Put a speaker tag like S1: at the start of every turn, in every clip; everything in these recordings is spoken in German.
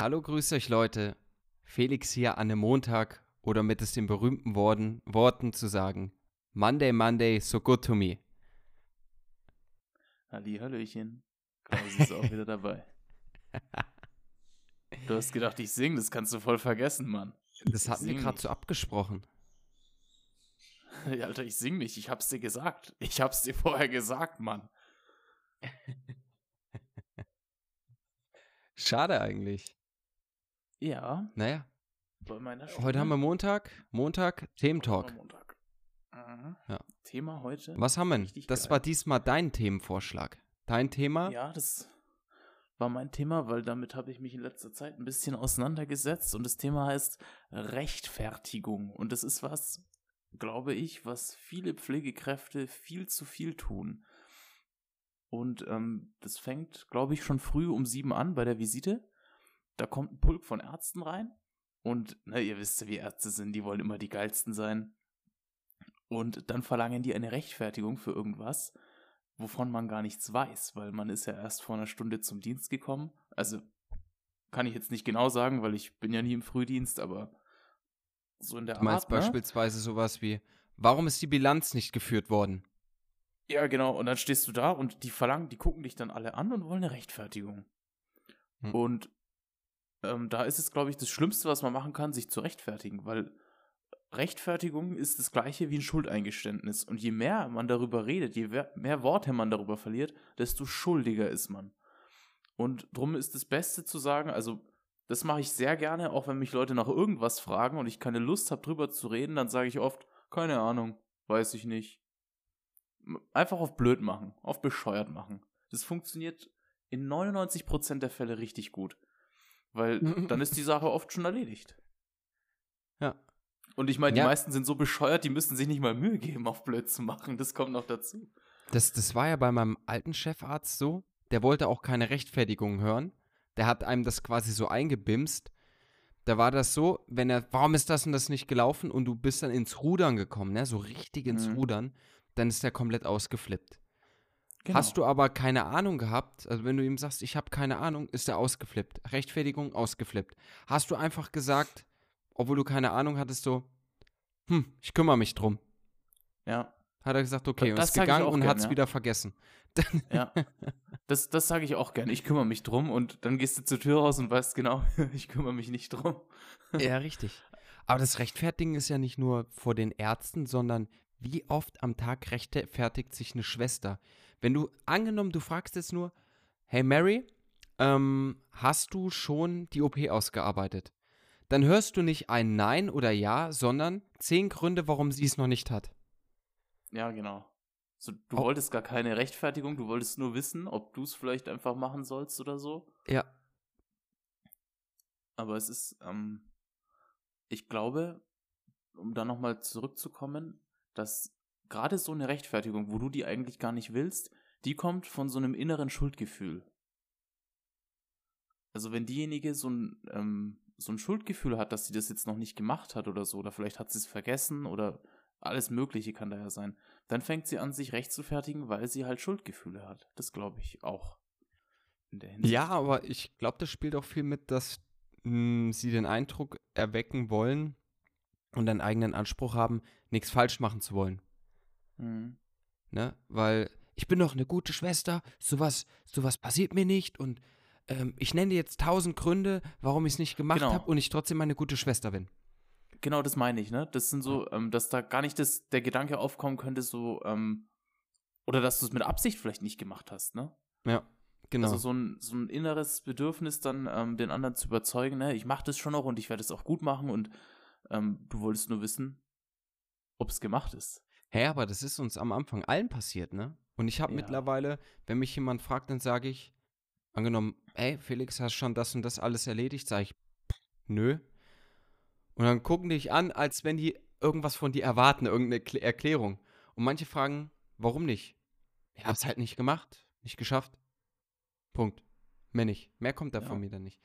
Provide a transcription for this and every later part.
S1: Hallo, grüß euch Leute. Felix hier an einem Montag oder mit es den berühmten Worten, Worten zu sagen. Monday, Monday, so good to me.
S2: Halli, Hallöchen. Klausi ist auch wieder dabei. Du hast gedacht, ich singe, das kannst du voll vergessen, Mann.
S1: Das hatten wir gerade so abgesprochen.
S2: Ja, Alter, ich sing nicht, ich hab's dir gesagt. Ich hab's dir vorher gesagt, Mann.
S1: Schade eigentlich.
S2: Ja,
S1: Naja, heute haben wir Montag. Montag, Thementalk.
S2: Montag. Mhm.
S1: Ja.
S2: Thema heute.
S1: Was haben wir? denn?
S2: Richtig
S1: Das
S2: geil.
S1: war diesmal dein Themenvorschlag. Dein Thema?
S2: Ja, das war mein Thema, weil damit habe ich mich in letzter Zeit ein bisschen auseinandergesetzt und das Thema heißt Rechtfertigung. Und das ist was, glaube ich, was viele Pflegekräfte viel zu viel tun. Und ähm, das fängt, glaube ich, schon früh um sieben an bei der Visite. Da kommt ein Pulk von Ärzten rein. Und na, ihr wisst ja, wie Ärzte sind, die wollen immer die geilsten sein. Und dann verlangen die eine Rechtfertigung für irgendwas wovon man gar nichts weiß, weil man ist ja erst vor einer Stunde zum Dienst gekommen. Also kann ich jetzt nicht genau sagen, weil ich bin ja nie im Frühdienst, aber so in der
S1: Du meinst
S2: Art, ne?
S1: beispielsweise sowas wie, warum ist die Bilanz nicht geführt worden?
S2: Ja, genau. Und dann stehst du da und die verlangen, die gucken dich dann alle an und wollen eine Rechtfertigung.
S1: Hm.
S2: Und ähm, da ist es, glaube ich, das Schlimmste, was man machen kann, sich zu rechtfertigen, weil Rechtfertigung ist das gleiche wie ein Schuldeingeständnis. Und je mehr man darüber redet, je mehr Worte man darüber verliert, desto schuldiger ist man. Und drum ist das Beste zu sagen, also das mache ich sehr gerne, auch wenn mich Leute nach irgendwas fragen und ich keine Lust habe, drüber zu reden, dann sage ich oft, keine Ahnung, weiß ich nicht. Einfach auf blöd machen, auf bescheuert machen. Das funktioniert in 99% der Fälle richtig gut. Weil dann ist die Sache oft schon erledigt.
S1: Ja.
S2: Und ich meine, die
S1: Ja.
S2: meisten sind so bescheuert, die müssen sich nicht mal Mühe geben, auf blöd zu machen. Das kommt noch dazu.
S1: Das, das war ja bei meinem alten Chefarzt so. Der wollte auch keine Rechtfertigung hören. Der hat einem das quasi so eingebimst. Da war das so, wenn er, warum ist das und das nicht gelaufen? Und du bist dann ins Rudern gekommen, ne? So richtig ins
S2: Mhm.
S1: Rudern, dann ist der komplett ausgeflippt.
S2: Genau.
S1: Hast du aber keine Ahnung gehabt, also wenn du ihm sagst, ich habe keine Ahnung, ist er ausgeflippt. Rechtfertigung ausgeflippt. Hast du einfach gesagt, obwohl du keine Ahnung hattest, so, hm, ich kümmere mich drum.
S2: Ja,
S1: Hat er gesagt, okay, und ist gegangen und hat es
S2: ja.
S1: wieder vergessen.
S2: ja. Das, das sage ich auch gerne. Ich kümmere mich drum und dann gehst du zur Tür raus und weißt genau, ich kümmere mich nicht drum.
S1: Ja, richtig. Aber das Rechtfertigen ist ja nicht nur vor den Ärzten, sondern wie oft am Tag rechtfertigt sich eine Schwester? Wenn du, angenommen, du fragst jetzt nur, hey Mary, ähm, hast du schon die OP ausgearbeitet? Dann hörst du nicht ein Nein oder Ja, sondern zehn Gründe, warum sie es noch nicht hat.
S2: Ja, genau. So, du
S1: Oh.
S2: wolltest gar keine Rechtfertigung, du wolltest nur wissen, ob du es vielleicht einfach machen sollst oder so.
S1: Ja.
S2: Aber es ist, ähm, ich glaube, um da nochmal zurückzukommen, dass gerade so eine Rechtfertigung, wo du die eigentlich gar nicht willst, die kommt von so einem inneren Schuldgefühl. Also wenn diejenige so ein, ähm, so ein Schuldgefühl hat, dass sie das jetzt noch nicht gemacht hat oder so, oder vielleicht hat sie es vergessen oder alles Mögliche kann da ja sein, dann fängt sie an, sich recht zu fertigen, weil sie halt Schuldgefühle hat. Das glaube ich auch.
S1: Ja, aber ich glaube, das spielt auch viel mit, dass mh, sie den Eindruck erwecken wollen und einen eigenen Anspruch haben, nichts falsch machen zu wollen.
S2: Mhm.
S1: ne? Weil ich bin doch eine gute Schwester, sowas, sowas passiert mir nicht und ähm, ich nenne jetzt tausend Gründe, warum ich es nicht gemacht
S2: Genau.
S1: habe und ich trotzdem eine gute Schwester bin.
S2: Genau, das meine ich, ne? Das sind so, ähm, dass da gar nicht das, der Gedanke aufkommen könnte, so, ähm, oder dass du es mit Absicht vielleicht nicht gemacht hast, ne?
S1: Ja, genau.
S2: Also so ein, so ein inneres Bedürfnis, dann ähm, den anderen zu überzeugen, ne? Ich mache das schon noch und ich werde es auch gut machen und ähm, du wolltest nur wissen, ob es gemacht ist.
S1: Hä, aber das ist uns am Anfang allen passiert, ne? Und ich habe
S2: Ja.
S1: mittlerweile, wenn mich jemand fragt, dann sage ich, angenommen, ey, Felix, hast schon das und das alles erledigt? Sage ich, "Pff, nö. Und dann gucken die dich an, als wenn die irgendwas von dir erwarten, irgendeine Erkl- Erklärung. Und manche fragen, warum nicht? Ich hab's halt nicht gemacht, nicht geschafft. Punkt. Mehr nicht. Mehr kommt da
S2: Ja.
S1: von mir dann nicht.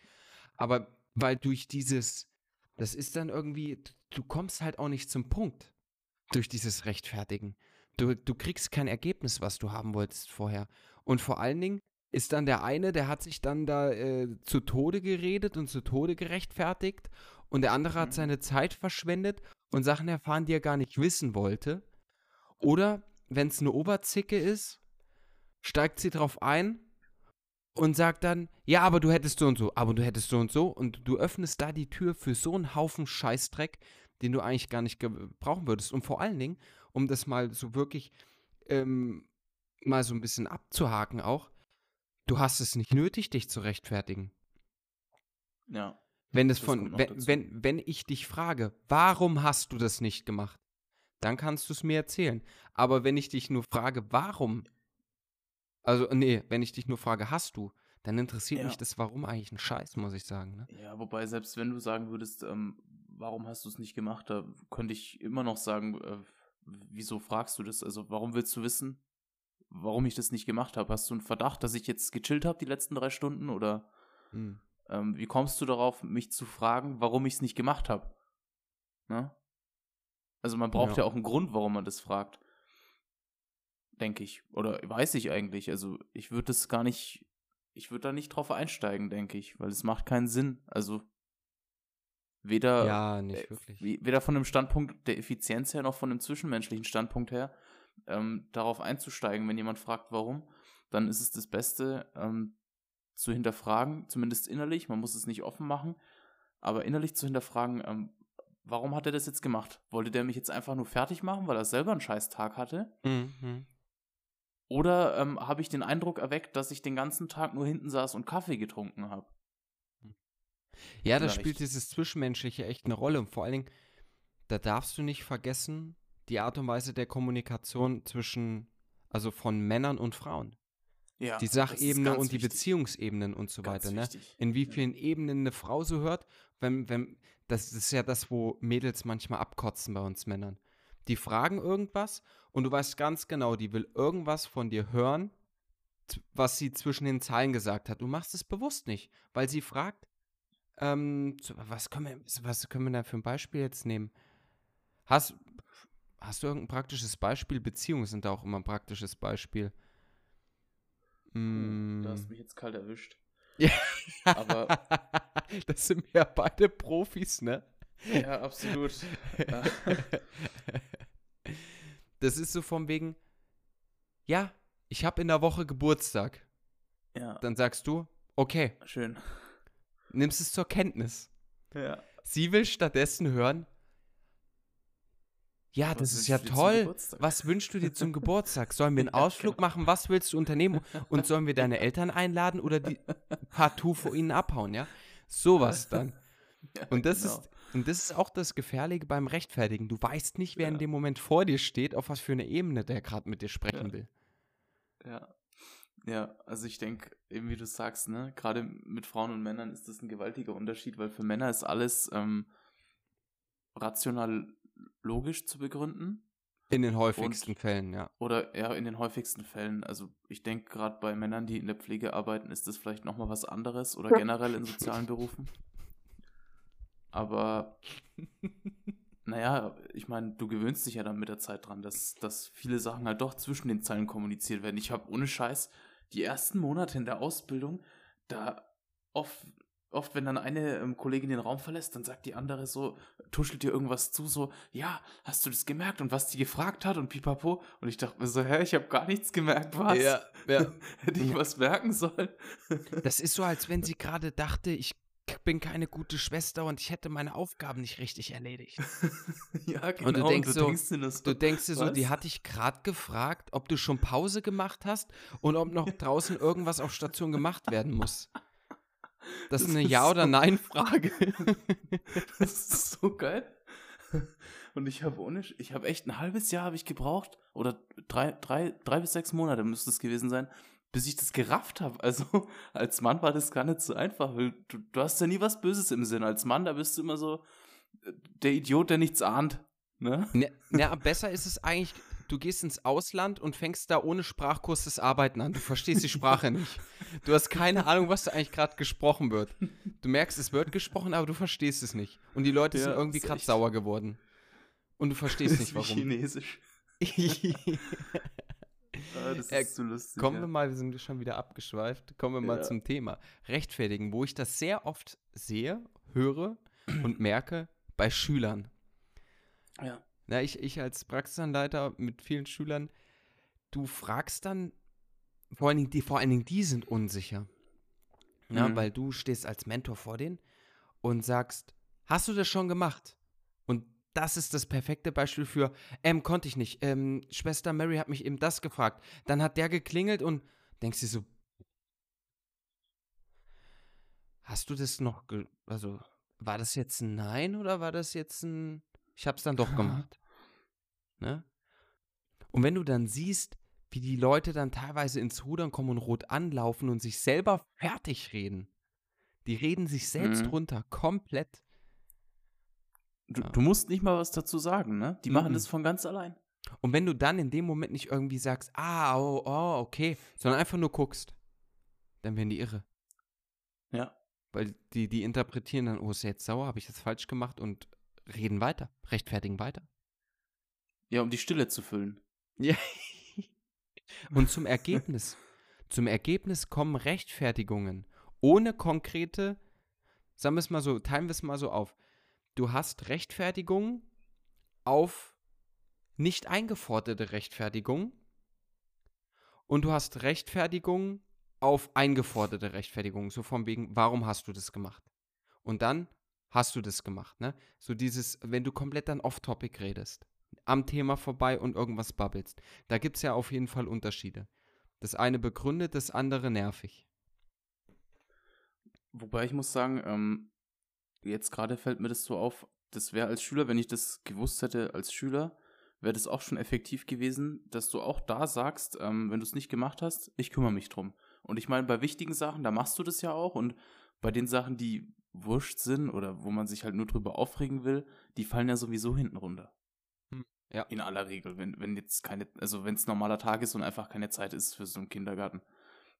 S1: Aber weil durch dieses, das ist dann irgendwie, du kommst halt auch nicht zum Punkt durch dieses Rechtfertigen. Du, du kriegst kein Ergebnis, was du haben wolltest vorher. Und vor allen Dingen ist dann der eine, der hat sich dann da äh, zu Tode geredet und zu Tode gerechtfertigt und der andere hat
S2: Mhm.
S1: seine Zeit verschwendet und Sachen erfahren, die er gar nicht wissen wollte. Oder wenn es eine Oberzicke ist, steigt sie drauf ein und sagt dann, ja, aber du hättest so und so, aber du hättest so und so und du öffnest da die Tür für so einen Haufen Scheißdreck, den du eigentlich gar nicht brauchen würdest. Und vor allen Dingen, um das mal so wirklich ähm, mal so ein bisschen abzuhaken auch, du hast es nicht nötig, dich zu rechtfertigen.
S2: Ja.
S1: Wenn
S2: Das
S1: von, wenn, wenn, wenn ich dich frage, warum hast du das nicht gemacht, dann kannst du es mir erzählen. Aber wenn ich dich nur frage, warum, also nee, wenn ich dich nur frage, hast du, dann interessiert
S2: Ja.
S1: mich das Warum eigentlich ein Scheiß, muss ich sagen. Ne?
S2: Ja, wobei, selbst wenn du sagen würdest, ähm, warum hast du es nicht gemacht, da könnte ich immer noch sagen, äh, wieso fragst du das? Also, warum willst du wissen, warum ich das nicht gemacht habe? Hast du einen Verdacht, dass ich jetzt gechillt habe die letzten drei Stunden? Oder
S1: Hm.
S2: ähm, wie kommst du darauf, mich zu fragen, warum ich es nicht gemacht habe? Ne? Also, man braucht
S1: Ja.
S2: ja. auch einen Grund, warum man das fragt. Denke ich. Oder weiß ich eigentlich. Also, ich würde das gar nicht, ich würde da nicht drauf einsteigen, denke ich, weil es macht keinen Sinn. Also, weder,
S1: Ja, nicht
S2: äh,
S1: wirklich.
S2: weder von dem Standpunkt der Effizienz her noch von dem zwischenmenschlichen Standpunkt her, ähm, darauf einzusteigen, wenn jemand fragt, warum, dann ist es das Beste, ähm, zu hinterfragen, zumindest innerlich, man muss es nicht offen machen, aber innerlich zu hinterfragen, ähm, warum hat er das jetzt gemacht? Wollte der mich jetzt einfach nur fertig machen, weil er selber einen scheiß Tag hatte?
S1: Mhm.
S2: Oder ähm, habe ich den Eindruck erweckt, dass ich den ganzen Tag nur hinten saß und Kaffee getrunken habe?
S1: Ja, da spielt dieses Zwischenmenschliche echt eine Rolle. Und vor allen Dingen, da darfst du nicht vergessen, die Art und Weise der Kommunikation zwischen, also von Männern und Frauen.
S2: Ja,
S1: die Sachebene und die
S2: wichtig.
S1: Beziehungsebenen und so
S2: Ganz
S1: weiter, ne?
S2: wichtig.
S1: In wie
S2: Ja.
S1: vielen Ebenen eine Frau so hört, wenn, wenn, das ist ja das, wo Mädels manchmal abkotzen bei uns Männern. Die fragen irgendwas und du weißt ganz genau, die will irgendwas von dir hören, was sie zwischen den Zeilen gesagt hat. Du machst es bewusst nicht, weil sie fragt, ähm, was können wir, was können wir da für ein Beispiel jetzt nehmen? Hast, hast du irgendein praktisches Beispiel? Beziehungen sind da auch immer ein praktisches Beispiel. Mm.
S2: Da hast du mich jetzt kalt erwischt.
S1: Ja.
S2: Aber-
S1: das sind ja beide Profis, ne?
S2: Ja, absolut.
S1: Das ist so von wegen, ja, ich habe in der Woche Geburtstag.
S2: ja,
S1: Dann sagst du, okay,
S2: schön.
S1: Nimmst es zur Kenntnis.
S2: Ja.
S1: Sie will stattdessen hören, ja,
S2: Was
S1: das ist
S2: wünschst
S1: ja toll. Was wünschst du dir zum Geburtstag? Sollen wir einen Ausflug
S2: genau.
S1: machen? Was willst du unternehmen? Und sollen wir deine Eltern einladen oder die partout vor ihnen abhauen, ja? Sowas dann.
S2: Ja,
S1: Und das
S2: genau.
S1: ist und das ist auch das Gefährliche beim Rechtfertigen. Du weißt nicht, wer in
S2: Ja.
S1: dem Moment vor dir steht, auf was für eine Ebene der gerade mit dir sprechen
S2: Ja.
S1: will.
S2: Ja. Ja, also ich denke, eben wie du sagst, ne, gerade mit Frauen und Männern ist das ein gewaltiger Unterschied, weil für Männer ist alles ähm, rational logisch zu begründen.
S1: In den häufigsten Fällen, ja.
S2: Oder ja, in den häufigsten Fällen. Also ich denke, gerade bei Männern, die in der Pflege arbeiten, ist das vielleicht nochmal was anderes oder generell in sozialen Berufen. Aber naja, ich meine, du gewöhnst dich ja dann mit der Zeit dran, dass, dass viele Sachen halt doch zwischen den Zeilen kommuniziert werden. Ich habe ohne Scheiß die ersten Monate in der Ausbildung, da oft, oft wenn dann eine ähm, Kollegin den Raum verlässt, dann sagt die andere so, tuschelt dir irgendwas zu, so, ja, hast du das gemerkt und was die gefragt hat und pipapo. Und ich dachte mir so, hä, ich habe gar nichts gemerkt, was?
S1: Ja, ja.
S2: Hätte ich was merken sollen?
S1: Das ist so, als wenn sie gerade dachte, ich bin keine gute Schwester und ich hätte meine Aufgaben nicht richtig erledigt.
S2: ja, genau.
S1: Und du denkst so-
S2: dir nur so,
S1: Du denkst dir so, die
S2: was?
S1: hat dich gerade gefragt, ob du schon Pause gemacht hast und ob noch draußen irgendwas auf Station gemacht werden muss. Das ist
S2: Das
S1: eine
S2: ist
S1: Ja- oder
S2: so-
S1: Nein-Frage.
S2: Das ist so geil. Und ich habe ohne, ich habe echt ein halbes Jahr habe ich gebraucht oder drei, drei, drei bis sechs Monate müsste es gewesen sein, bis ich das gerafft habe. Also als Mann war das gar nicht so einfach, weil du, du hast ja nie was Böses im Sinn. Als Mann, da bist du immer so äh, der Idiot, der nichts ahnt. Ne?
S1: Na, na, besser ist es eigentlich, du gehst ins Ausland und fängst da ohne Sprachkurs das Arbeiten an. Du verstehst die Sprache nicht. Du hast keine Ahnung, was da eigentlich gerade gesprochen wird. Du merkst, es wird gesprochen, aber du verstehst es nicht. Und die Leute sind
S2: Ja,
S1: irgendwie
S2: ist
S1: gerade sauer geworden. Und du verstehst nicht, warum.
S2: Chinesisch. Ah, das
S1: Äh,
S2: ist so lustig.
S1: Kommen
S2: ja.
S1: wir mal, wir sind schon wieder abgeschweift, kommen wir mal
S2: Ja.
S1: zum Thema Rechtfertigen, wo ich das sehr oft sehe, höre und merke bei Schülern.
S2: Ja.
S1: Na, ich, ich als Praxisanleiter mit vielen Schülern, du fragst dann, vor allen Dingen die, vor allen Dingen die sind unsicher. Ja,
S2: Mhm.
S1: weil du stehst als Mentor vor denen und sagst, hast du das schon gemacht? Das ist das perfekte Beispiel für, ähm, konnte ich nicht. Ähm, Schwester Mary hat mich eben das gefragt. Dann hat der geklingelt und denkst dir so, hast du das noch, ge also war das jetzt ein Nein oder war das jetzt ein, ich hab's dann doch gemacht. Ne? Und wenn du dann siehst, wie die Leute dann teilweise ins Rudern kommen und rot anlaufen und sich selber fertig reden. Die reden sich selbst
S2: Mhm.
S1: runter, komplett.
S2: Du,
S1: Ja.
S2: du musst nicht mal was dazu sagen, ne? Die machen
S1: Mhm.
S2: das von ganz allein.
S1: Und wenn du dann in dem Moment nicht irgendwie sagst, ah, oh, oh, okay, sondern einfach nur guckst, dann werden die irre.
S2: Ja.
S1: Weil die, die interpretieren dann, oh, ist jetzt sauer, habe ich das falsch gemacht und reden weiter, rechtfertigen weiter.
S2: Ja, um die Stille zu füllen.
S1: Ja. Und zum Ergebnis. zum Ergebnis kommen Rechtfertigungen ohne konkrete, sagen wir es mal so, teilen wir es mal so auf. Du hast Rechtfertigungen auf nicht eingeforderte Rechtfertigungen und du hast Rechtfertigungen auf eingeforderte Rechtfertigungen. So von wegen, warum hast du das gemacht? Und dann hast du das gemacht, ne? So dieses, wenn du komplett dann off-topic redest am Thema vorbei und irgendwas babbelst. Da gibt es ja auf jeden Fall Unterschiede. Das eine begründet, das andere nervig.
S2: Wobei ich muss sagen, ähm, jetzt gerade fällt mir das so auf, das wäre als Schüler, wenn ich das gewusst hätte als Schüler, wäre das auch schon effektiv gewesen, dass du auch da sagst, ähm, wenn du es nicht gemacht hast, ich kümmere mich drum. Und ich meine, bei wichtigen Sachen, da machst du das ja auch und bei den Sachen, die wurscht sind oder wo man sich halt nur drüber aufregen will, die fallen ja sowieso hinten runter.
S1: Hm, ja.
S2: In aller Regel, wenn, wenn jetzt keine, also wenn es normaler Tag ist und einfach keine Zeit ist für so einen Kindergarten,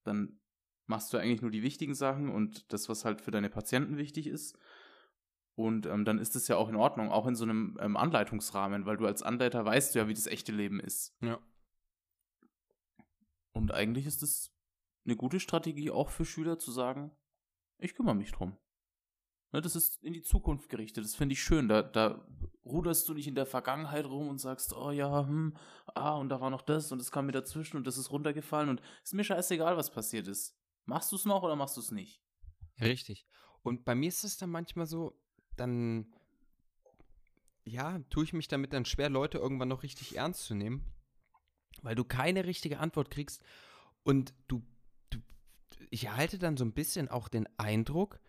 S2: dann machst du eigentlich nur die wichtigen Sachen und das, was halt für deine Patienten wichtig ist. Und ähm, dann ist es ja auch in Ordnung, auch in so einem ähm, Anleitungsrahmen, weil du als Anleiter weißt ja, wie das echte Leben ist.
S1: Ja.
S2: Und eigentlich ist es eine gute Strategie auch für Schüler zu sagen, ich kümmere mich drum. Ne, das ist in die Zukunft gerichtet, das finde ich schön. Da, da ruderst du nicht in der Vergangenheit rum und sagst, oh ja, hm, ah, und da war noch das und das kam mir dazwischen und das ist runtergefallen und ist mir scheißegal, was passiert ist. Machst du es noch oder machst du es nicht?
S1: Richtig. Und bei mir ist es dann manchmal so, dann, ja, tue ich mich damit dann schwer, Leute irgendwann noch richtig ernst zu nehmen, weil du keine richtige Antwort kriegst und du, du ich erhalte dann so ein bisschen auch den Eindruck,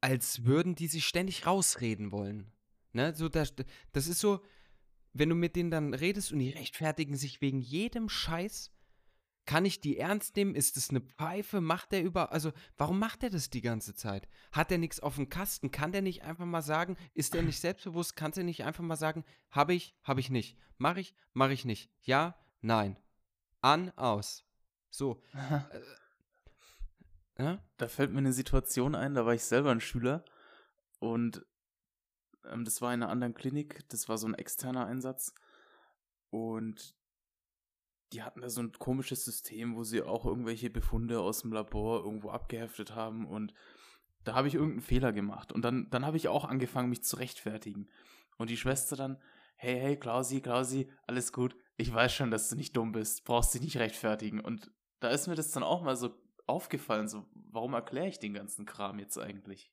S1: als würden die sich ständig rausreden wollen. Ne, so das, das ist so, wenn du mit denen dann redest und die rechtfertigen sich wegen jedem Scheiß, kann ich die ernst nehmen? Ist es eine Pfeife? Macht der über. Also, warum macht er das die ganze Zeit? Hat er nichts auf dem Kasten? Kann der nicht einfach mal sagen, ist der nicht selbstbewusst? Kann der nicht einfach mal sagen, habe ich, habe ich nicht. Mache ich, mache ich nicht. Ja, nein. An, aus. So. Äh, ja?
S2: Da fällt mir eine Situation ein, da war ich selber ein Schüler und ähm, das war in einer anderen Klinik, das war so ein externer Einsatz und die hatten da so ein komisches System, wo sie auch irgendwelche Befunde aus dem Labor irgendwo abgeheftet haben und da habe ich irgendeinen Fehler gemacht und dann, dann habe ich auch angefangen, mich zu rechtfertigen und die Schwester dann, hey, hey, Klausi, Klausi, alles gut, ich weiß schon, dass du nicht dumm bist, brauchst dich nicht rechtfertigen und da ist mir das dann auch mal so aufgefallen, so, warum erkläre ich den ganzen Kram jetzt eigentlich?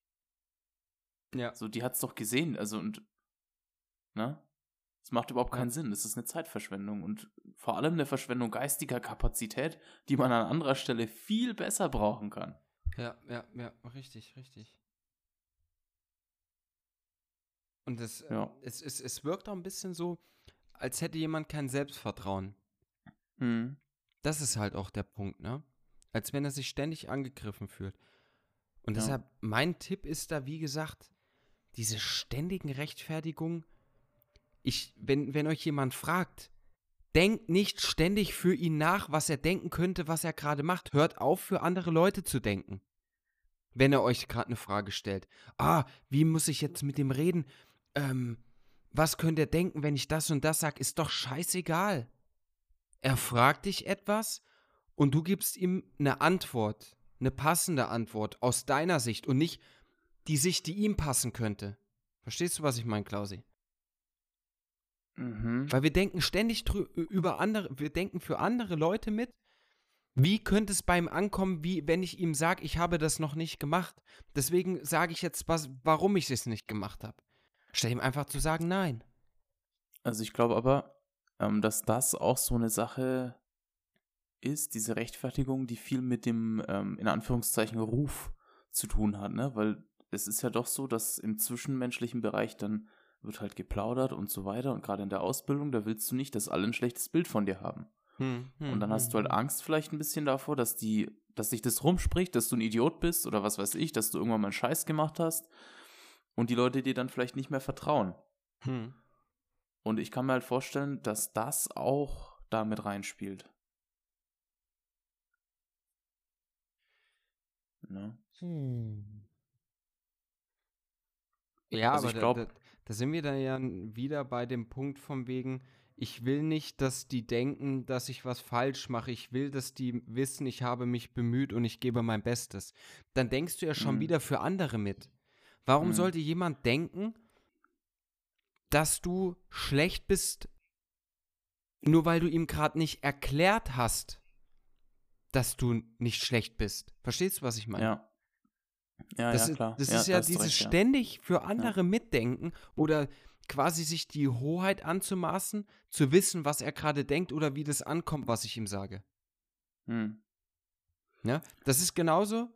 S1: Ja.
S2: So, die hat's doch gesehen, also und, ne? Es macht überhaupt keinen. Sinn. Das ist eine Zeitverschwendung und vor allem eine Verschwendung geistiger Kapazität, die man an anderer Stelle viel besser brauchen kann.
S1: Ja, ja, ja, richtig, richtig. Und es, äh,
S2: Ja.
S1: es, es, es wirkt auch ein bisschen so, als hätte jemand kein Selbstvertrauen.
S2: Mhm.
S1: Das ist halt auch der Punkt, ne? Als wenn er sich ständig angegriffen fühlt. Und
S2: Ja.
S1: deshalb, mein Tipp ist da, wie gesagt, diese ständigen Rechtfertigungen. Ich, wenn, wenn euch jemand fragt, denkt nicht ständig für ihn nach, was er denken könnte, was er gerade macht. Hört auf, für andere Leute zu denken. Wenn er euch gerade eine Frage stellt. Ah, wie muss ich jetzt mit dem reden? Ähm, was könnte er denken, wenn ich das und das sage? Ist doch scheißegal. er fragt dich etwas und du gibst ihm eine Antwort, eine passende Antwort aus deiner Sicht und nicht die Sicht, die ihm passen könnte. Verstehst du, was ich meine, Klausi?
S2: Mhm.
S1: Weil wir denken ständig über andere, wir denken für andere Leute mit. Wie könnte es bei ihm ankommen, wie wenn ich ihm sage, ich habe das noch nicht gemacht? Deswegen sage ich jetzt, was, warum ich es nicht gemacht habe. Statt ihm einfach zu sagen, nein.
S2: Also ich glaube aber, ähm, dass das auch so eine Sache ist, diese Rechtfertigung, die viel mit dem, ähm, in Anführungszeichen, Ruf zu tun hat, ne? Weil es ist ja doch so, dass im zwischenmenschlichen Bereich dann wird halt geplaudert und so weiter und gerade in der Ausbildung, da willst du nicht, dass alle ein schlechtes Bild von dir haben.
S1: Hm, hm,
S2: Und dann hast du halt
S1: hm,
S2: Angst vielleicht ein bisschen davor, dass die, dass sich das rumspricht, dass du ein Idiot bist oder was weiß ich, dass du irgendwann mal einen Scheiß gemacht hast und die Leute dir dann vielleicht nicht mehr vertrauen.
S1: hm.
S2: Und ich kann mir halt vorstellen, dass das auch damit reinspielt. Ne?
S1: Ja,
S2: Also
S1: aber
S2: ich
S1: da,
S2: glaub-
S1: da, sind wir dann ja wieder bei dem Punkt von wegen, ich will nicht, dass die denken, dass ich was falsch mache. Ich will, dass die wissen, ich habe mich bemüht und ich gebe mein Bestes. Dann denkst du ja schon
S2: Mhm.
S1: wieder für andere mit. Warum
S2: Mhm.
S1: sollte jemand denken, dass du schlecht bist, nur weil du ihm gerade nicht erklärt hast, dass du nicht schlecht bist? Verstehst du, was ich meine?
S2: Ja. Ja,
S1: Das,
S2: ja,
S1: ist,
S2: klar.
S1: das
S2: ja,
S1: ist ja dieses
S2: recht,
S1: ständig für andere mitdenken oder quasi sich die Hoheit anzumaßen, zu wissen, was er gerade denkt oder wie das ankommt, was ich ihm sage.
S2: Hm.
S1: Ja? Das ist genauso.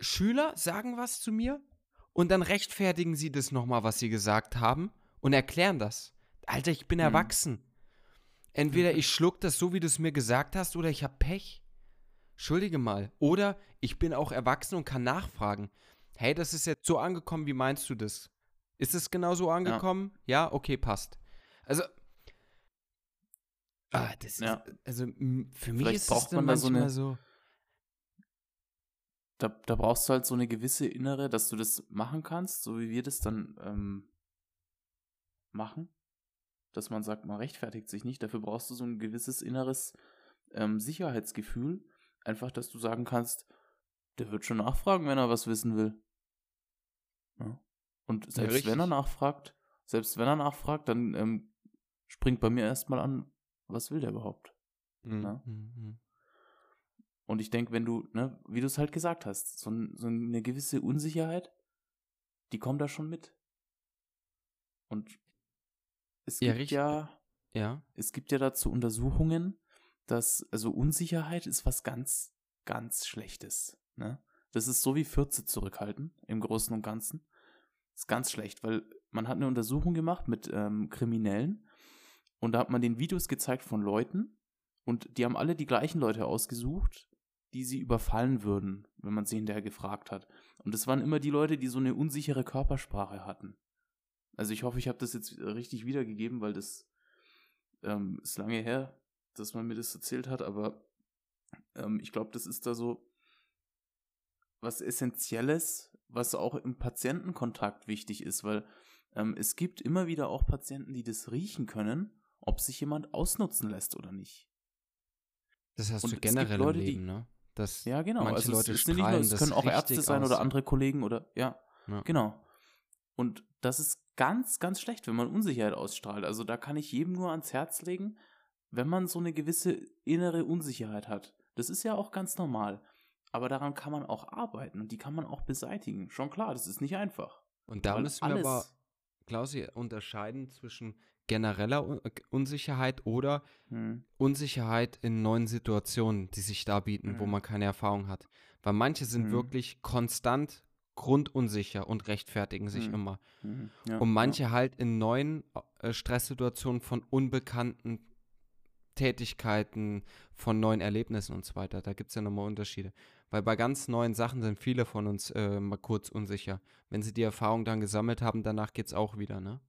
S1: Schüler sagen was zu mir und dann rechtfertigen sie das nochmal, was sie gesagt haben und erklären das. Alter, ich bin
S2: Hm.
S1: erwachsen. Entweder ich schluck das so, wie du es mir gesagt hast, oder ich hab Pech. Entschuldige mal. Oder ich bin auch erwachsen und kann nachfragen. Hey, das ist jetzt so angekommen, wie meinst du das? Ist es genau so angekommen? Ja, okay, passt. Also, ah, das
S2: Ja.
S1: ist, also für mich
S2: Vielleicht
S1: ist es
S2: braucht man da so eine-
S1: so,
S2: Da, da brauchst du halt so eine gewisse innere, dass du das machen kannst, so wie wir das dann ähm, machen. Dass man sagt, man rechtfertigt sich nicht. Dafür brauchst du so ein gewisses inneres ähm, Sicherheitsgefühl. Einfach, dass du sagen kannst, der wird schon nachfragen, wenn er was wissen will. Ja. Und selbst wenn er nachfragt, selbst wenn er nachfragt, dann ähm, springt bei mir erstmal an, was will der überhaupt?
S1: mm,
S2: Ja.
S1: mm, mm.
S2: Und ich denke, wenn du, ne, wie du es halt gesagt hast, so, so eine gewisse Unsicherheit, die kommt da schon mit. Und es
S1: Ja,
S2: gibt
S1: richtig.
S2: ja,
S1: ja,
S2: es gibt ja dazu Untersuchungen, dass, also Unsicherheit ist was ganz, ganz Schlechtes. Ne? Das ist so wie 14 zurückhalten, im Großen und Ganzen. ist ganz schlecht, weil man hat eine Untersuchung gemacht mit ähm, Kriminellen und da hat man den Videos gezeigt von Leuten und die haben alle die gleichen Leute ausgesucht, die sie überfallen würden, wenn man sie hinterher gefragt hat. Und es waren immer die Leute, die so eine unsichere Körpersprache hatten. Also ich hoffe, ich habe das jetzt richtig wiedergegeben, weil das ähm, ist lange her, dass man mir das erzählt hat, aber ähm, ich glaube, das ist da so was Essentielles, was auch im Patientenkontakt wichtig ist, weil ähm, es gibt immer wieder auch Patienten, die das riechen können, ob sich jemand ausnutzen lässt oder nicht.
S1: das hast
S2: Und
S1: du generell
S2: Leute,
S1: im
S2: die-
S1: Leben, ne? Das,
S2: Ja, genau.
S1: Manche
S2: also
S1: Leute
S2: es, nicht nur,
S1: strahlen
S2: es
S1: das
S2: können auch Ärzte sein
S1: aus,
S2: oder andere Kollegen oder ja,
S1: Ja.
S2: genau. Und das ist ganz, ganz schlecht, wenn man Unsicherheit ausstrahlt. Also da kann ich jedem nur ans Herz legen, wenn man so eine gewisse innere Unsicherheit hat. Das ist ja auch ganz normal. Aber daran kann man auch arbeiten und die kann man auch beseitigen. Schon klar, das ist nicht einfach.
S1: Und da
S2: Weil
S1: müssen wir aber, Klausi, unterscheiden zwischen genereller Un Unsicherheit oder
S2: Hm,
S1: Unsicherheit in neuen Situationen, die sich da bieten, wo
S2: Mhm.
S1: man keine Erfahrung hat. Weil manche sind
S2: Mhm.
S1: wirklich konstant grundunsicher und rechtfertigen sich
S2: Mhm.
S1: immer.
S2: hm, ja,
S1: Und manche halt in neuen äh, Stresssituationen von unbekannten Tätigkeiten, von neuen Erlebnissen und so weiter. Da gibt es ja nochmal Unterschiede. Weil bei ganz neuen Sachen sind viele von uns äh, mal kurz unsicher. Wenn sie die Erfahrung dann gesammelt haben, danach geht es auch wieder, ne?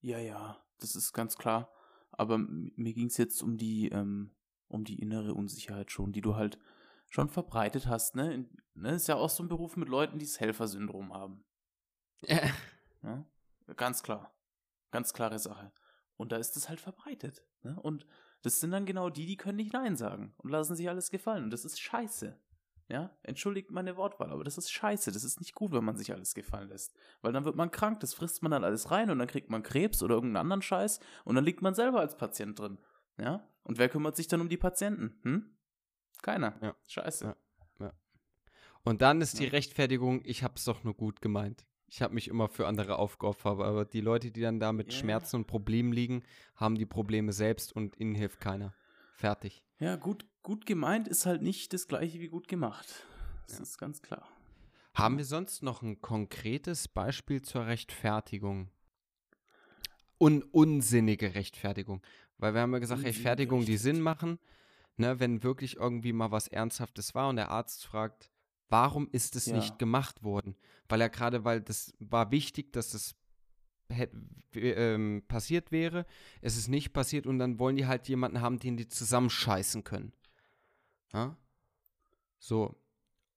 S2: Ja, ja, das ist ganz klar. Aber mir ging es jetzt um die, ähm, um die innere Unsicherheit schon, die du halt schon verbreitet hast, ne? In, ne? Ist ja auch so ein Beruf mit Leuten, die das Helfersyndrom haben. Ne? Ganz klar. Ganz klare Sache. Und da ist es halt verbreitet. Ne? Und Das sind dann genau die, die können nicht Nein sagen und lassen sich alles gefallen. Und das ist scheiße. Ja, entschuldigt meine Wortwahl, aber das ist scheiße. Das ist nicht gut, wenn man sich alles gefallen lässt. Weil dann wird man krank, das frisst man dann alles rein und dann kriegt man Krebs oder irgendeinen anderen Scheiß und dann liegt man selber als Patient drin. Ja, und wer kümmert sich dann um die Patienten? Hm? Keiner.
S1: Ja.
S2: Scheiße.
S1: Ja. Und dann ist die
S2: Ja.
S1: Rechtfertigung, ich hab's doch nur gut gemeint. Ich habe mich immer für andere aufgeopfert, aber die Leute, die dann da mit
S2: Ja.
S1: Schmerzen und Problemen liegen, haben die Probleme selbst und ihnen hilft keiner. Fertig.
S2: Ja, gut, gut gemeint ist halt nicht das gleiche wie gut gemacht. Das
S1: Ja.
S2: ist ganz klar.
S1: Haben wir sonst noch ein konkretes Beispiel zur Rechtfertigung? Un unsinnige Rechtfertigung. Weil wir haben ja gesagt, Rechtfertigung, die Sinn machen, ne, wenn wirklich irgendwie mal was Ernsthaftes war und der Arzt fragt, warum ist es
S2: Ja.
S1: nicht gemacht worden? Weil er gerade, weil das war wichtig, dass w- ähm, passiert wäre, es ist nicht passiert und dann wollen die halt jemanden haben, den die zusammenscheißen können. Ja? So.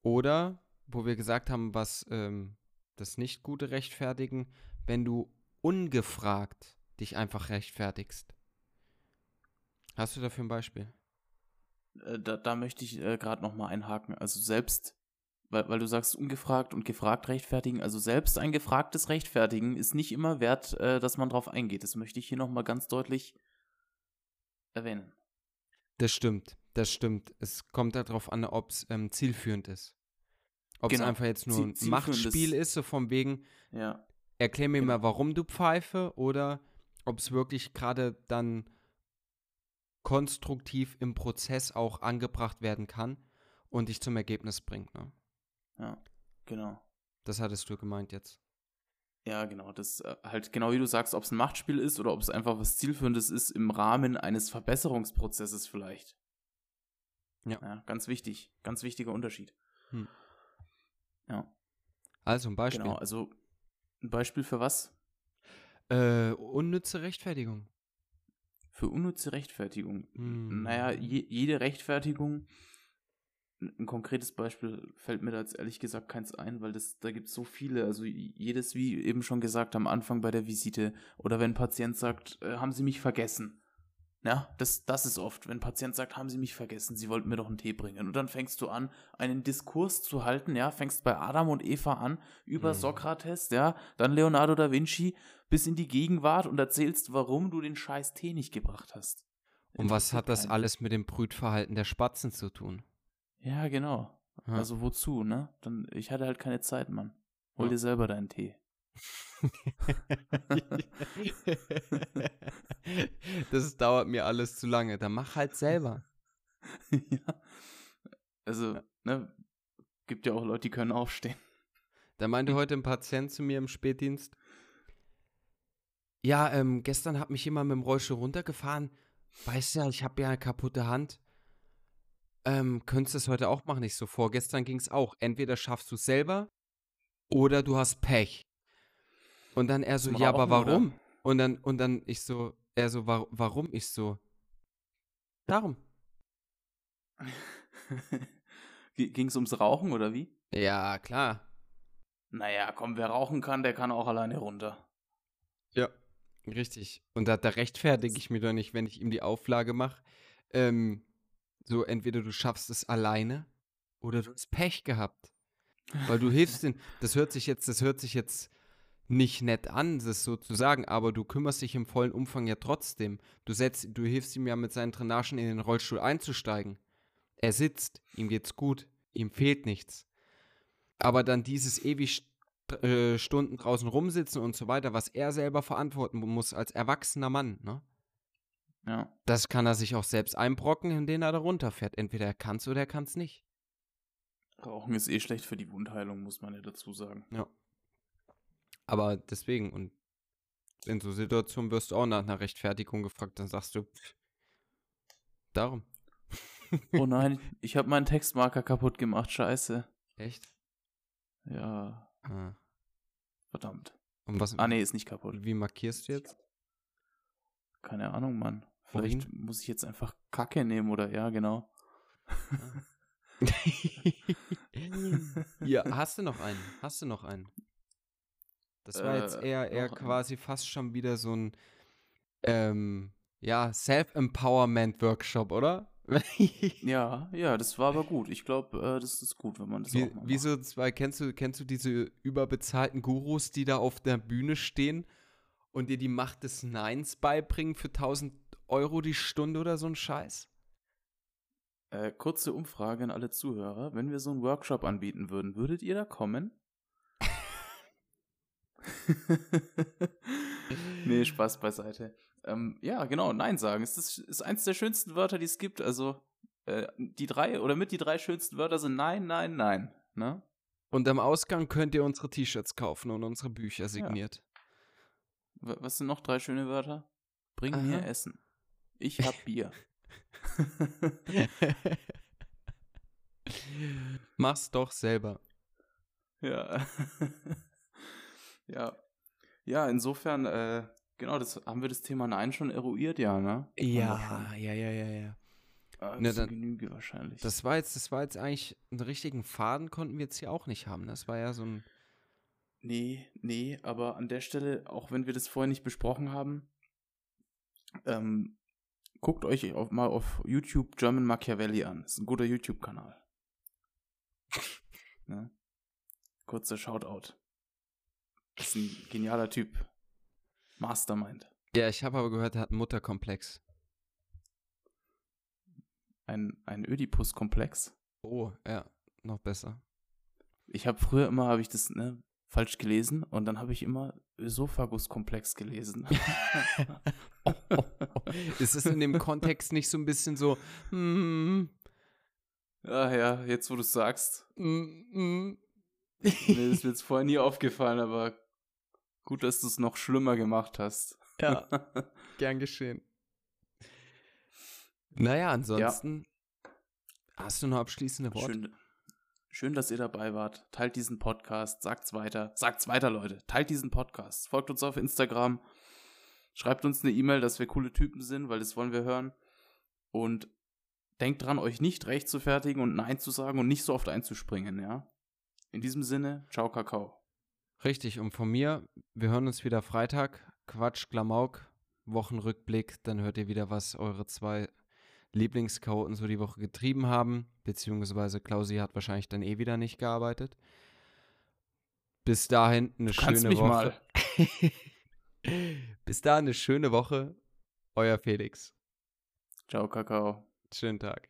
S1: Oder, wo wir gesagt haben, was ähm, das nicht gute rechtfertigen, wenn du ungefragt dich einfach rechtfertigst. Hast du dafür ein Beispiel?
S2: Äh, da, da möchte ich äh, gerade nochmal einhaken. Also selbst, weil, weil du sagst ungefragt und gefragt rechtfertigen, also selbst ein gefragtes Rechtfertigen ist nicht immer wert, äh, dass man drauf eingeht. Das möchte ich hier nochmal ganz deutlich erwähnen.
S1: Das stimmt, das stimmt. Es kommt darauf an, ob es ähm, zielführend ist. Ob es
S2: Genau.
S1: einfach jetzt nur ein Machtspiel
S2: ist-
S1: ist, so von wegen,
S2: Ja.
S1: erklär mir
S2: Genau.
S1: mal, warum du pfeife, oder ob es wirklich gerade dann konstruktiv im Prozess auch angebracht werden kann und dich zum Ergebnis bringt. Ne?
S2: Ja, genau.
S1: Das hattest du gemeint jetzt.
S2: Ja, genau. Das äh, halt genau wie du sagst, ob es ein Machtspiel ist oder ob es einfach was Zielführendes ist im Rahmen eines Verbesserungsprozesses vielleicht.
S1: Ja.
S2: ganz wichtig. Ganz wichtiger Unterschied.
S1: Hm.
S2: Ja,
S1: Also ein Beispiel.
S2: genau. Also ein Beispiel für was?
S1: Äh, unnütze Rechtfertigung.
S2: Für unnütze Rechtfertigung.
S1: Hm.
S2: Naja, je, jede Rechtfertigung, ein konkretes Beispiel fällt mir da jetzt ehrlich gesagt keins ein, weil das, da gibt es so viele. Also jedes, wie eben schon gesagt, am Anfang bei der Visite oder wenn ein Patient sagt, äh, haben Sie mich vergessen. Ja, das, das ist oft, wenn ein Patient sagt, haben Sie mich vergessen, Sie wollten mir doch einen Tee bringen. Und dann fängst du an, einen Diskurs zu halten, ja, fängst bei Adam und Eva an, über
S1: Mhm.
S2: Sokrates, ja, dann Leonardo da Vinci, bis in die Gegenwart und erzählst, warum du den scheiß Tee nicht gebracht hast.
S1: Und was hat das alles mit dem Brütverhalten der Spatzen zu tun?
S2: Ja, genau.
S1: Ja.
S2: Also wozu, ne? Dann, ich hatte halt keine Zeit, Mann. Hol
S1: Ja.
S2: dir selber deinen Tee.
S1: das dauert mir alles zu lange. Dann mach halt selber.
S2: ja. Also, ne, gibt ja auch Leute, die können aufstehen.
S1: Da meinte heute ein Patient zu mir im Spätdienst, ja, ähm, gestern hat mich jemand mit dem Rollstuhl runtergefahren. Weißt ja, ich habe ja eine kaputte Hand. Ähm, könntest du das heute auch machen? Ich so, vorgestern ging es auch. Entweder schaffst du es selber oder du hast Pech. Und dann er so, ja, aber
S2: oder?
S1: warum? Und dann, und dann ich so, er so, wa warum? Ich so, darum.
S2: Ging es ums Rauchen oder wie?
S1: Ja, klar.
S2: Naja, komm, wer rauchen kann, der kann auch alleine runter.
S1: Ja, richtig. Und da, da rechtfertige ich mir doch nicht, wenn ich ihm die Auflage mache. Ähm, so, entweder du schaffst es alleine oder du hast Pech gehabt. Weil du hilfst den, das hört sich jetzt, das hört sich jetzt nicht nett an, das so zu sagen, aber du kümmerst dich im vollen Umfang ja trotzdem. Du setzt, du hilfst ihm ja mit seinen Drainagen in den Rollstuhl einzusteigen. Er sitzt, ihm geht's gut, ihm fehlt nichts. Aber dann dieses ewig äh, Stunden draußen rumsitzen und so weiter, was er selber verantworten muss als erwachsener Mann, ne?
S2: Ja.
S1: Das kann er sich auch selbst einbrocken, indem er da runterfährt. Entweder er kann's oder er kann's nicht.
S2: Rauchen ist eh schlecht für die Wundheilung, muss man ja dazu sagen.
S1: Ja. Aber deswegen, und in so Situationen wirst du auch nach einer Rechtfertigung gefragt, dann sagst du, pff, darum.
S2: Oh nein, ich habe meinen Textmarker kaputt gemacht, scheiße.
S1: Echt?
S2: Ja,
S1: Ah.
S2: verdammt.
S1: Und was,
S2: Ah nee, ist nicht kaputt.
S1: wie markierst du jetzt?
S2: Keine Ahnung, Mann. Vielleicht muss ich jetzt einfach Kacke nehmen oder ja, genau.
S1: ja, hast du noch einen? Hast du noch einen? Das war jetzt
S2: Äh,
S1: eher, eher
S2: noch einen.
S1: quasi fast schon wieder so ein, ähm, ja, Self-Empowerment-Workshop, oder?
S2: Ja, ja, das war aber gut. Ich glaube, äh, das ist gut, wenn man das
S1: Wie,
S2: auch mal
S1: wie
S2: macht.
S1: so zwei, kennst du, kennst du diese überbezahlten Gurus, die da auf der Bühne stehen und dir die Macht des Neins beibringen für 1000 Euro die Stunde oder so ein Scheiß?
S2: Äh, kurze Umfrage an alle Zuhörer. Wenn wir so einen Workshop anbieten würden, würdet ihr da kommen? nee, Spaß beiseite. Ähm, ja, genau, Nein sagen. Es ist, ist eins der schönsten Wörter, die es gibt. Also, äh, die drei oder mit die drei schönsten Wörter sind Nein, Nein, Nein. Ne?
S1: Und am Ausgang könnt ihr unsere T-Shirts kaufen und unsere Bücher signiert.
S2: W- Was sind noch drei schöne Wörter? Bring mir
S1: Aha.
S2: Essen. Ich hab Bier.
S1: Mach's doch selber.
S2: Ja. ja. Ja, insofern, äh, genau, das haben wir das Thema Nein schon eruiert, ja, ne?
S1: Ja, ja, ja, ja, ja. Ne,
S2: zu
S1: dann-
S2: Genüge wahrscheinlich.
S1: Das war jetzt, das war jetzt eigentlich einen richtigen Faden konnten wir jetzt hier auch nicht haben. Das war ja so ein.
S2: Nee, nee, aber an der Stelle, auch wenn wir das vorher nicht besprochen haben, ähm, guckt euch auf, mal auf YouTube German Machiavelli an. Das ist ein guter YouTube-Kanal. ne? Kurzer Shoutout. Ist ein genialer Typ. Mastermind.
S1: Ja, ich habe aber gehört, er hat einen Mutterkomplex.
S2: Ein, ein Ödipus-Komplex.
S1: Oh, ja, noch besser.
S2: Ich habe früher immer, habe ich das ne, falsch gelesen und dann habe ich immer Ösophagus-Komplex gelesen.
S1: Ist es in dem Kontext nicht so ein bisschen so, mm,
S2: ja, ja, jetzt wo du es sagst.
S1: mm, mm.
S2: Mir ist mir jetzt vorher nie aufgefallen, aber gut, dass du es noch schlimmer gemacht hast.
S1: Ja, gern geschehen. Naja, ansonsten hast du noch abschließende Worte?
S2: Schön, schön, dass ihr dabei wart. Teilt diesen Podcast, sagt's weiter. Sagt's weiter, Leute. Teilt diesen Podcast. Folgt uns auf Instagram. Schreibt uns eine E-Mail, dass wir coole Typen sind, weil das wollen wir hören. Und denkt dran, euch nicht recht zu fertigen und Nein zu sagen und nicht so oft einzuspringen, ja? In diesem Sinne, ciao, Kakao.
S1: Richtig, und von mir, wir hören uns wieder Freitag. Quatsch, Klamauk, Wochenrückblick. Dann hört ihr wieder, was eure zwei Lieblingskauten so die Woche getrieben haben. Beziehungsweise Klausi hat wahrscheinlich dann eh wieder nicht gearbeitet. Bis dahin eine schöne Woche.
S2: mal.
S1: Bis dahin eine schöne Woche. Euer Felix.
S2: Ciao, Kakao.
S1: Schönen Tag.